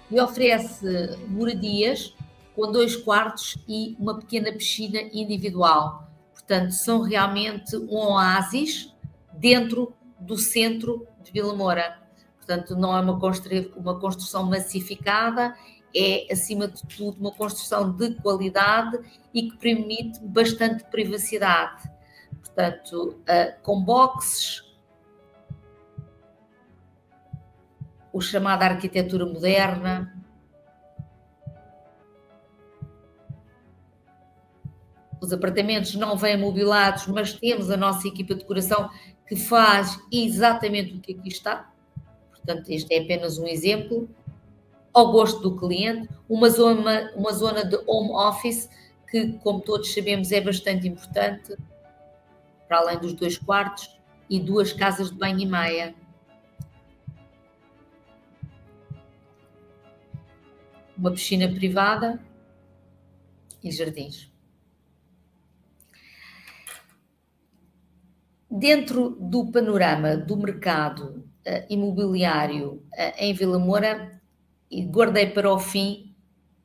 E oferece moradias com dois quartos e uma pequena piscina individual Portanto, são realmente um oásis dentro do centro de Vila Moura. Portanto, não é uma, uma construção massificada, é, acima de tudo, uma construção de qualidade e que permite bastante privacidade. Portanto, uh, com boxes, o chamado arquitetura moderna, os apartamentos não vêm mobilados, mas temos a nossa equipa de decoração que faz exatamente o que aqui está. Portanto, este é apenas um exemplo. Ao gosto do cliente, uma zona, uma zona de home office que, como todos sabemos, é bastante importante, para além dos dois quartos e duas casas de banho e meia. Uma piscina privada e jardins. Dentro do panorama do mercado imobiliário uh, em Vila Moura, guardei para o fim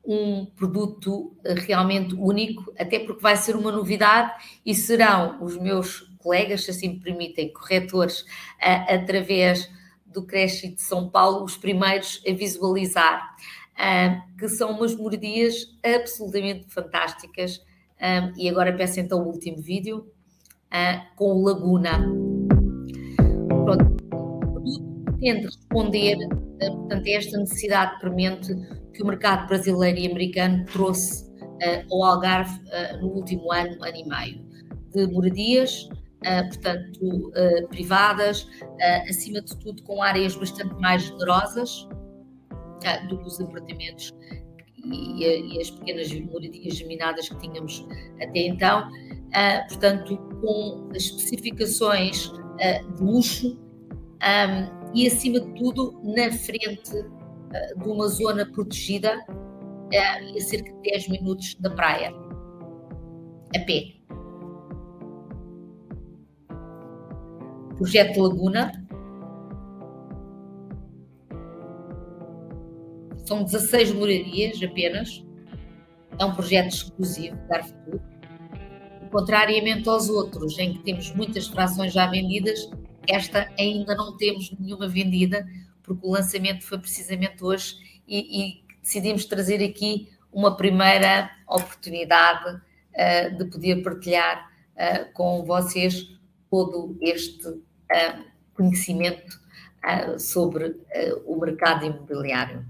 um produto uh, realmente único, até porque vai ser uma novidade e serão os meus colegas, se assim me permitem, corretores, através do Creche de São Paulo, os primeiros a visualizar, que são umas moradias absolutamente fantásticas. e agora peço então o último vídeo com o Laguna. Pronto, tenta responder uh, portanto, a esta necessidade premente que o mercado brasileiro e americano trouxe uh, ao Algarve uh, no último ano, ano e meio, de moradias, portanto, privadas, acima de tudo com áreas bastante mais generosas do que os apartamentos e, e, as pequenas moradias geminadas que tínhamos até então uh, portanto, com especificações uh, de luxo um, e, acima de tudo, na frente uh, de uma zona protegida e a cerca de 10 minutos da praia, a pé. Projeto Laguna. São 16 moradias apenas. É um projeto exclusivo da Arfutur Contrariamente aos outros, em que temos muitas frações já vendidas, esta ainda não temos nenhuma vendida, porque o lançamento foi precisamente hoje e, e decidimos trazer aqui uma primeira oportunidade uh, de poder partilhar uh, com vocês todo este uh, conhecimento sobre o mercado imobiliário.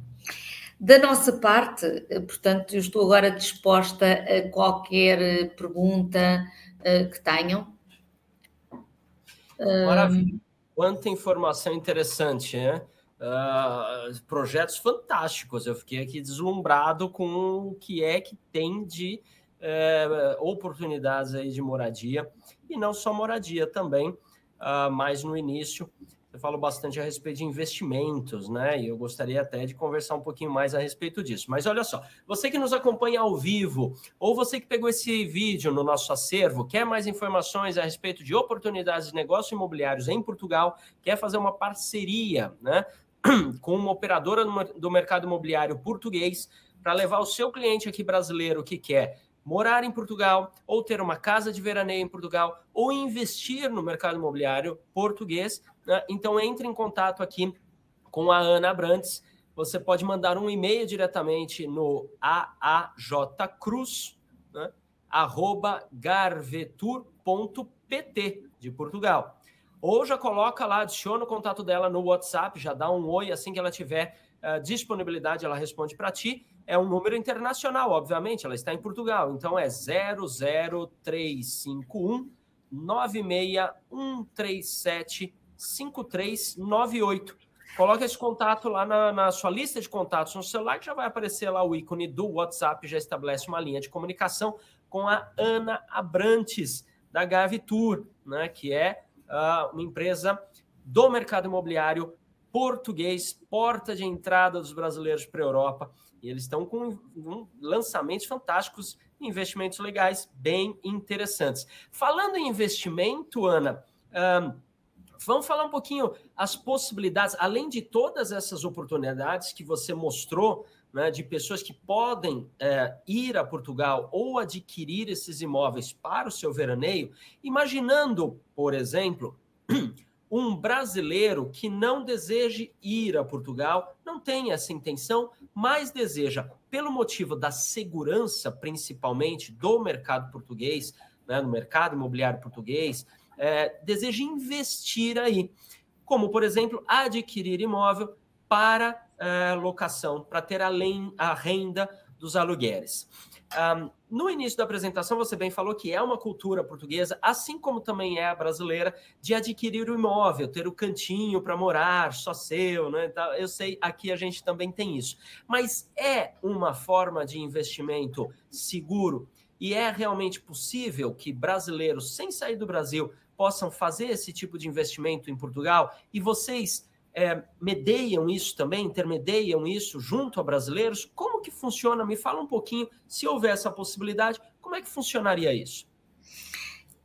Da nossa parte, portanto, eu estou agora disposta a qualquer pergunta que tenham. Maravilha. Quanta informação interessante, né? Uh, projetos fantásticos. Eu fiquei aqui deslumbrado com o que é que tem de uh, oportunidades aí de moradia e não só moradia também, uh, mais no início você falou bastante a respeito de investimentos, né? E eu gostaria até de conversar um pouquinho mais a respeito disso. Mas olha só, você que nos acompanha ao vivo, ou você que pegou esse vídeo no nosso acervo, quer mais informações a respeito de oportunidades de negócios imobiliários em Portugal, quer fazer uma parceria, né? Com uma operadora do mercado imobiliário português para levar o seu cliente aqui brasileiro que quer morar em Portugal, ou ter uma casa de veraneio em Portugal, ou investir no mercado imobiliário português, né? Então, entre em contato aqui com a Ana Brandes. Você pode mandar um e-mail diretamente no aajcruz, né? arroba garvetur.pt de Portugal. ou já coloca lá, adiciona o contato dela no WhatsApp, já dá um oi assim que ela tiver uh, disponibilidade, ela responde para ti. É um número internacional, obviamente, ela está em Portugal, então é 00351 96137 5398. Coloque esse contato lá na, na, sua lista de contatos no celular, que já vai aparecer lá o ícone do WhatsApp, já estabelece uma linha de comunicação com a Ana Abrantes, da Gavitur, né, que é uh, uma empresa do mercado imobiliário português, porta de entrada dos brasileiros para a Europa. E eles estão com um, lançamentos fantásticos, investimentos legais bem interessantes. Falando em investimento, Ana, um, vamos falar um pouquinho as possibilidades, além de todas essas oportunidades que você mostrou, né, de pessoas que podem é, ir a Portugal ou adquirir esses imóveis para o seu veraneio, imaginando, por exemplo, um brasileiro que não deseje ir a Portugal, não tem essa intenção, mas deseja, pelo motivo da segurança, principalmente do mercado português, né, no mercado imobiliário português, é, deseja investir aí, como, por exemplo, adquirir imóvel para é, locação, para ter além a renda dos aluguéis. Um, no início da apresentação, você bem falou que é uma cultura portuguesa, assim como também é a brasileira, de adquirir o imóvel, ter o cantinho para morar, só seu, né? Eu sei, aqui a gente também tem isso. Mas é uma forma de investimento seguro e é realmente possível que brasileiros, sem sair do Brasil, possam fazer esse tipo de investimento em Portugal? E vocês é, medeiam isso também, intermediam isso junto a brasileiros? Como que funciona? Me fala um pouquinho, se houver essa possibilidade, como é que funcionaria isso?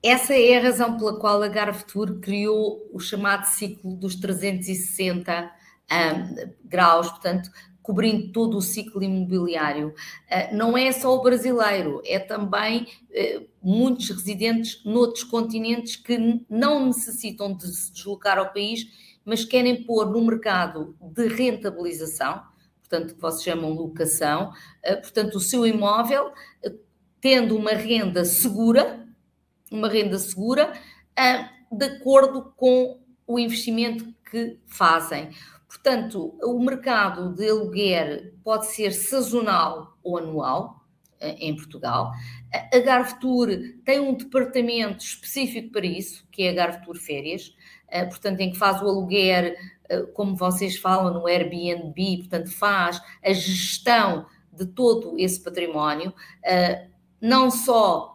Essa é a razão pela qual a Garvetur criou o chamado ciclo dos 360 um, graus, portanto, cobrindo todo o ciclo imobiliário. Uh, não é só o brasileiro, é também uh, muitos residentes noutros continentes que não necessitam de se deslocar ao país mas querem pôr no mercado de rentabilização, portanto, que vocês chamam locação, eh, portanto, o seu imóvel tendo uma renda segura, uma renda segura, de acordo com o investimento que fazem. Portanto, o mercado de aluguer pode ser sazonal ou anual em Portugal. A Garvetur tem um departamento específico para isso, que é a Garvetur Férias. Eh, portanto, em que faz o aluguer, eh, como vocês falam no Airbnb, portanto, faz a gestão de todo esse património, eh, não só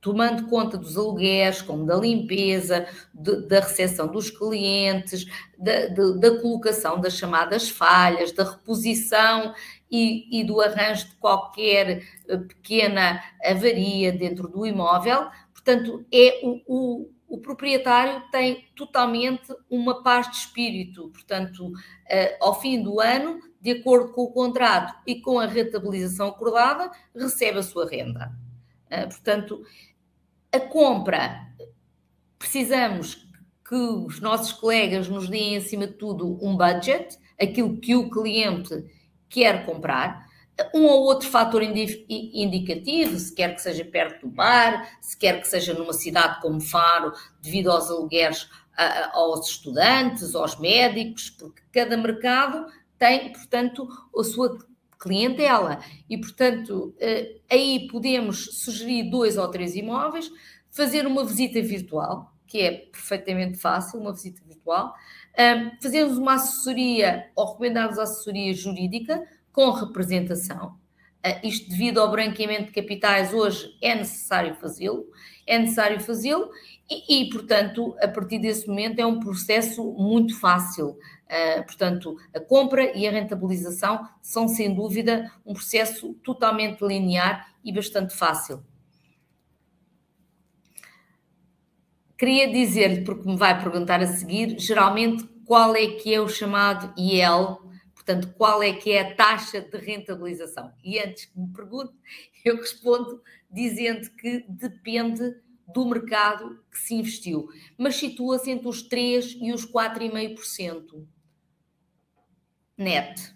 tomando conta dos alugueres, como da limpeza, de, da recepção dos clientes, da, de, da, colocação das chamadas falhas, da reposição e, e, do arranjo de qualquer pequena avaria dentro do imóvel. Portanto, é o, o o proprietário tem totalmente uma paz de espírito. Portanto, eh, ao fim do ano, de acordo com o contrato e com a rentabilização acordada, recebe a sua renda. Eh, portanto, a compra, precisamos que os nossos colegas nos deem, acima de tudo, um budget, aquilo que o cliente quer comprar um ou outro fator indicativo, se quer que seja perto do bar, se quer que seja numa cidade como Faro, devido aos alugueres aos estudantes, aos médicos, porque cada mercado tem, portanto, a sua clientela. E, portanto, eh, aí podemos sugerir dois ou três imóveis, fazer uma visita virtual, que é perfeitamente fácil, uma visita virtual, fazermos uma assessoria ou recomendarmos assessoria jurídica, com representação. Uh, isto devido ao branqueamento de capitais, hoje é necessário fazê-lo, é necessário fazê-lo e, e, portanto, a partir desse momento é um processo muito fácil. Uh, portanto, a compra e a rentabilização são, sem dúvida, um processo totalmente linear e bastante fácil. Queria dizer-lhe, porque me vai perguntar a seguir, geralmente qual é que é o chamado IEL Portanto, qual é que é a taxa de rentabilização? E antes que me pergunte, eu respondo dizendo que depende do mercado que se investiu, mas situa-se entre os 3% e os 4,5% net.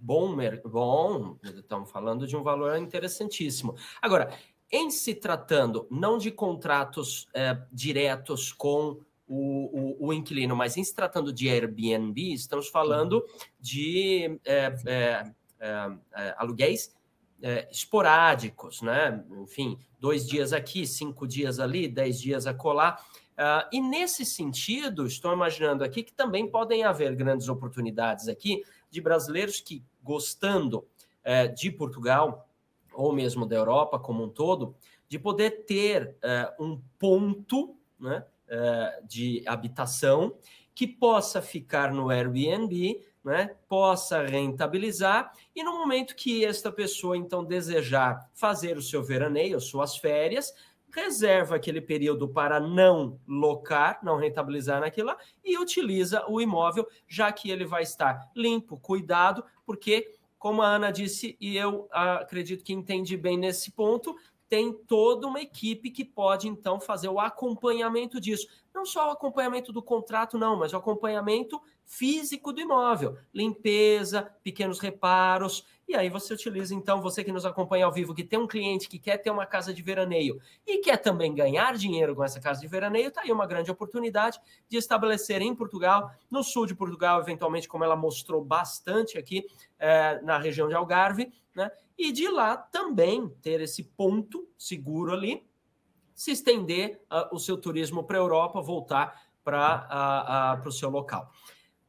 Bom, bom, estamos falando de um valor interessantíssimo. Agora, em se tratando não de contratos é, diretos com o, o, o, inquilino, mas em se tratando de Airbnb, estamos falando de é, é, aluguéis esporádicos, né? Enfim, dois dias aqui, cinco dias ali, dez dias acolá. Uh, e nesse sentido, estou imaginando aqui que também podem haver grandes oportunidades aqui de brasileiros que, gostando uh, de Portugal, ou mesmo da Europa como um todo, de poder ter uh, um ponto né, de habitação que possa ficar no Airbnb, né, possa rentabilizar, e no momento que esta pessoa então desejar fazer o seu veraneio, suas férias, reserva aquele período para não locar, não rentabilizar naquilo lá, e utiliza o imóvel, já que ele vai estar limpo, cuidado, porque, como a Ana disse, e eu acredito que entende bem nesse ponto, tem toda uma equipe que pode então fazer o acompanhamento disso. Não só o acompanhamento do contrato, não, mas o acompanhamento físico do imóvel, limpeza, pequenos reparos. E aí você utiliza, então, você que nos acompanha ao vivo, que tem um cliente que quer ter uma casa de veraneio e quer também ganhar dinheiro com essa casa de veraneio, está aí uma grande oportunidade de estabelecer em Portugal, no sul de Portugal, eventualmente, como ela mostrou bastante aqui é, na região de Algarve, né? E de lá também ter esse ponto seguro ali, se estender uh, o seu turismo para a Europa, voltar para uh, uh, o seu local.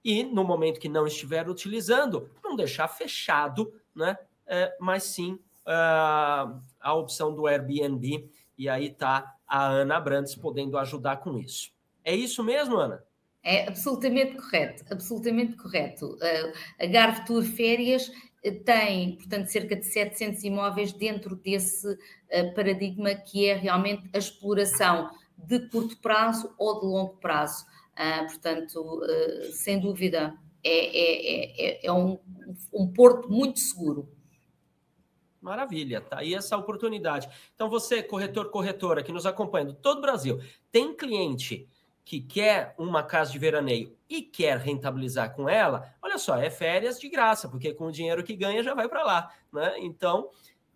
E no momento que não estiver utilizando, não deixar fechado né? É, mas sim uh, a opção do Airbnb. E aí está a Ana Brandes podendo ajudar com isso. É isso mesmo, Ana? É absolutamente correto, absolutamente correto. Uh, a Garve Tour Férias eh, tem, portanto, cerca de 700 imóveis dentro desse uh, paradigma que é realmente a exploração de curto prazo ou de longo prazo. Uh, portanto, sem dúvida, é, é, é, é um, um porto muito seguro. Maravilha, tá aí essa oportunidade. Então, você, corretor, corretora, que nos acompanha do todo o Brasil, tem cliente que quer uma casa de veraneio e quer rentabilizar com ela, olha só, é férias de graça, porque com o dinheiro que ganha já vai para lá, né? Então,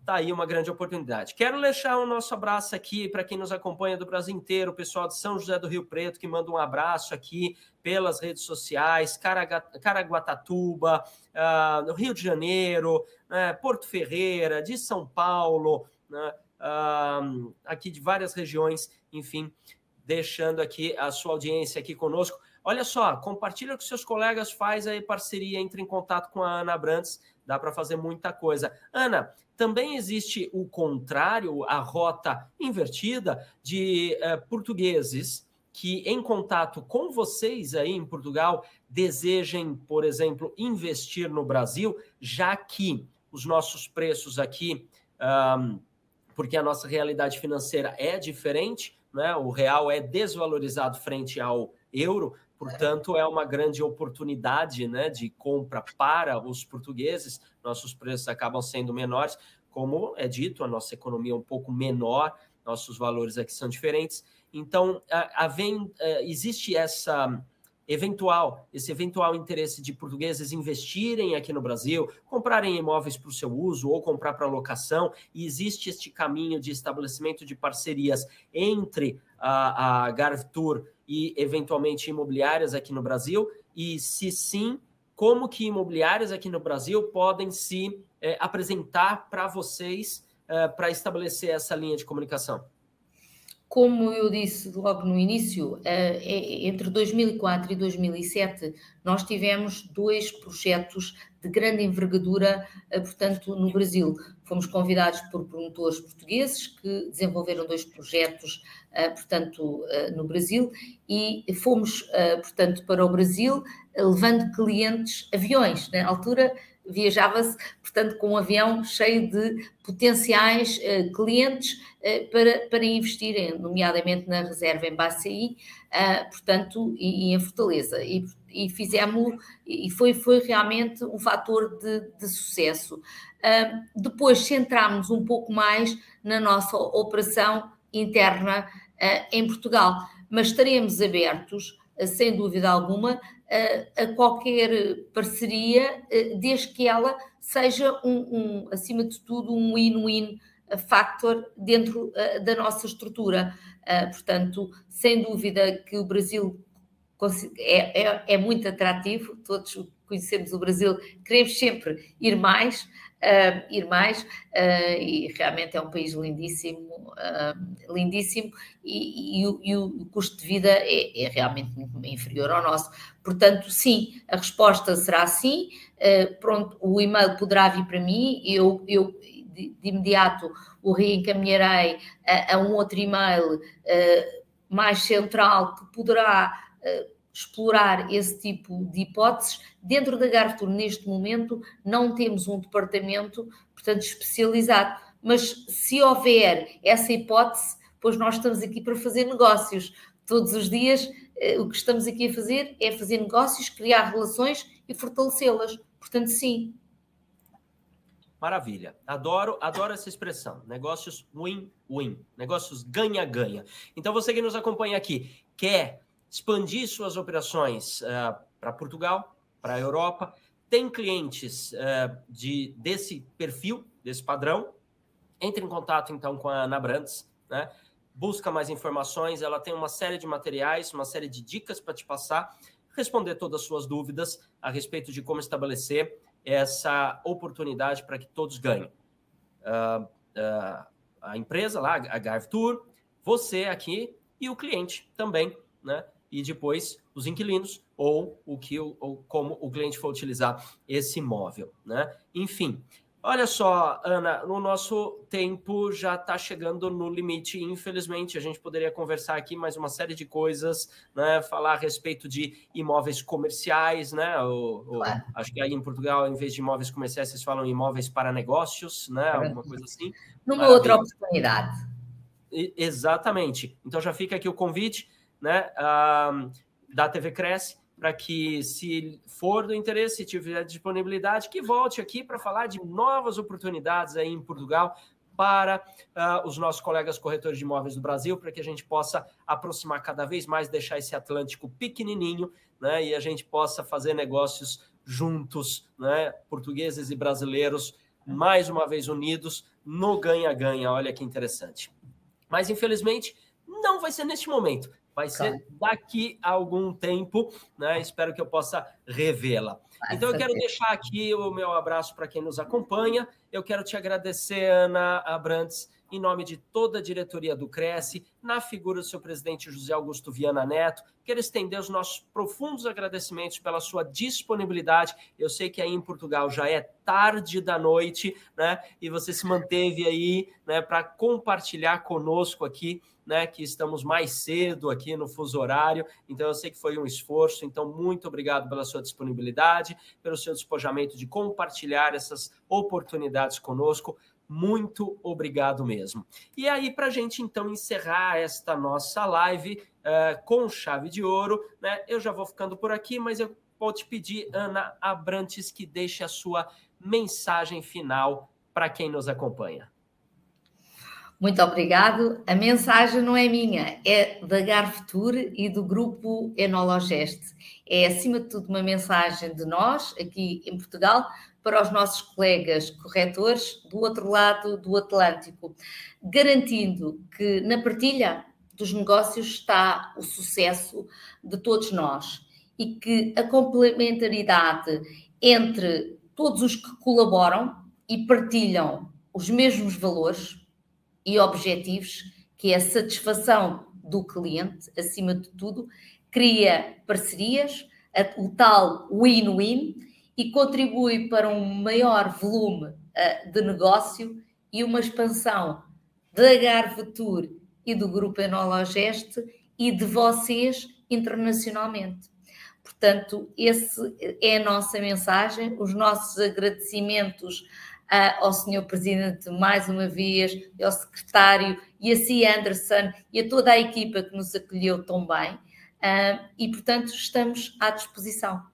Tá aí uma grande oportunidade. Quero deixar o nosso abraço aqui para quem nos acompanha do Brasil inteiro, o pessoal de São José do Rio Preto, que manda um abraço aqui pelas redes sociais, Caraguatatuba, uh, no Rio de Janeiro, né, Porto Ferreira, de São Paulo, uh, aqui de várias regiões, enfim, deixando aqui a sua audiência aqui conosco. Olha só, compartilha com seus colegas, faz aí parceria, entre em contato com a Ana Brandes, dá para fazer muita coisa. Ana, também existe o contrário, a rota invertida de uh, portugueses que, em contato com vocês aí em Portugal, desejem, por exemplo, investir no Brasil, já que os nossos preços aqui, um, porque a nossa realidade financeira é diferente, né? o real é desvalorizado frente ao euro, portanto, é uma grande oportunidade né, de compra para os portugueses nossos preços acabam sendo menores. Como é dito, a nossa economia é um pouco menor, nossos valores aqui são diferentes. Então, vem, a, existe essa eventual, esse eventual interesse de portugueses investirem aqui no Brasil, comprarem imóveis para o seu uso ou comprar para locação, e existe este caminho de estabelecimento de parcerias entre a, a Garvtour e eventualmente imobiliárias aqui no Brasil, e se sim, como que imobiliárias aqui no Brasil podem se é, apresentar para vocês é, para estabelecer essa linha de comunicação? Como eu disse logo no início, é, entre 2004 e 2007, nós tivemos dois projetos de grande envergadura, portanto, no Brasil. Fomos convidados por promotores portugueses que desenvolveram dois projetos, portanto, no Brasil, e fomos, portanto, para o Brasil, levando clientes, aviões. Na altura, viajava-se, portanto, com um avião cheio de potenciais uh, clientes uh, para, para investirem, nomeadamente na reserva em Baçaí, uh, portanto, e, e, em Fortaleza. E, e fizemos, e foi, foi realmente um fator de, de sucesso. depois centrámos um pouco mais na nossa operação interna em Portugal, mas estaremos abertos, sem dúvida alguma, a, qualquer parceria, desde que ela seja, um, um acima de tudo, um win-win factor dentro da nossa estrutura. portanto, sem dúvida que o Brasil é, é, é, muito atrativo, todos conhecemos o Brasil, queremos sempre ir mais, uh, ir mais, uh, e realmente é um país lindíssimo, uh, lindíssimo, e, e, o, e, o, custo de vida é, é, realmente muito inferior ao nosso. Portanto, sim, a resposta será sim. pronto, o e-mail poderá vir para mim, eu, eu de, de imediato o reencaminharei a, a um outro e-mail mais central que poderá explorar esse tipo de hipóteses. Dentro da Gartour, neste momento, não temos um departamento, portanto, especializado, mas se houver essa hipótese, pois nós estamos aqui para fazer negócios. Todos os dias, eh, o que estamos aqui a fazer é fazer negócios, criar relações e fortalecê-las. Portanto, sim. Maravilha. Adoro, adoro essa expressão. Negócios win-win. Negócios ganha-ganha. Então, você que nos acompanha aqui, quer expandir suas operações uh, para Portugal, para a Europa. Tem clientes uh, de, desse perfil, desse padrão. Entre em contato então com a Ana Brandes, né? busca mais informações. Ela tem uma série de materiais, uma série de dicas para te passar, responder todas as suas dúvidas a respeito de como estabelecer essa oportunidade para que todos ganhem. Uh, a empresa lá, a Garv Tour, você aqui e o cliente também, né? E depois os inquilinos ou o que ou como o cliente for utilizar esse imóvel, né? Enfim, olha só, Ana, o nosso tempo já está chegando no limite. Infelizmente, a gente poderia conversar aqui mais uma série de coisas, né? Falar a respeito de imóveis comerciais, né? O, o, acho que aí em Portugal, em vez de imóveis comerciais, vocês falam imóveis para negócios, né? Alguma coisa assim. Numa Maravilha. outra oportunidade. exatamente. Então já fica aqui o convite né, da TV Cresce, para que, se for do interesse, se tiver disponibilidade, que volte aqui para falar de novas oportunidades aí em Portugal para uh, os nossos colegas corretores de imóveis do Brasil, para que a gente possa aproximar cada vez mais, deixar esse Atlântico pequenininho, né, e a gente possa fazer negócios juntos, né, portugueses e brasileiros, mais uma vez unidos no ganha-ganha. Olha que interessante. Mas, infelizmente, não vai ser neste momento. Vai ser daqui a algum tempo, né? Espero que eu possa revê-la. Então, eu quero deixar aqui o meu abraço para quem nos acompanha. Eu quero te agradecer, Ana Abrantes, em nome de toda a diretoria do Cresce, na figura do seu presidente José Augusto Viana Neto. Quero estender os nossos profundos agradecimentos pela sua disponibilidade. Eu sei que aí em Portugal já é tarde da noite, né? E você se manteve aí, né, para compartilhar conosco aqui né, que estamos mais cedo aqui no fuso horário, então eu sei que foi um esforço, então muito obrigado pela sua disponibilidade, pelo seu despojamento de compartilhar essas oportunidades conosco. Muito obrigado mesmo. E aí, para a gente então encerrar esta nossa live uh, com chave de ouro, né? Eu já vou ficando por aqui, mas eu vou te pedir, Ana Abrantes, que deixe a sua mensagem final para quem nos acompanha. Muito obrigado. A mensagem não é minha, é da Garfutur e do grupo Enologeste. É, acima de tudo, uma mensagem de nós, aqui em Portugal, para os nossos colegas corretores do outro lado do Atlântico, garantindo que na partilha dos negócios está o sucesso de todos nós e que a complementaridade entre todos os que colaboram e partilham os mesmos valores e objetivos, que é a satisfação do cliente, acima de tudo, cria parcerias, o tal win-win, e contribui para um maior volume uh, de negócio e uma expansão da Garvetur e do Grupo Enologeste e de vocês internacionalmente. Portanto, esse é a nossa mensagem, os nossos agradecimentos ao Sr. Presidente mais uma vez, ao Secretário e a Cia Anderson e a toda a equipa que nos acolheu tão bem. e, portanto, estamos à disposição.